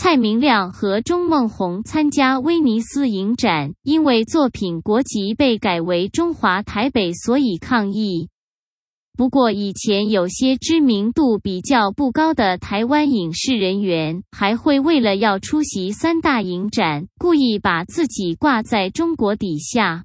蔡明亮和钟梦红参加威尼斯影展因为作品国籍被改为中华台北所以抗议。不过以前有些知名度比较不高的台湾影视人员还会为了要出席三大影展故意把自己挂在中国底下。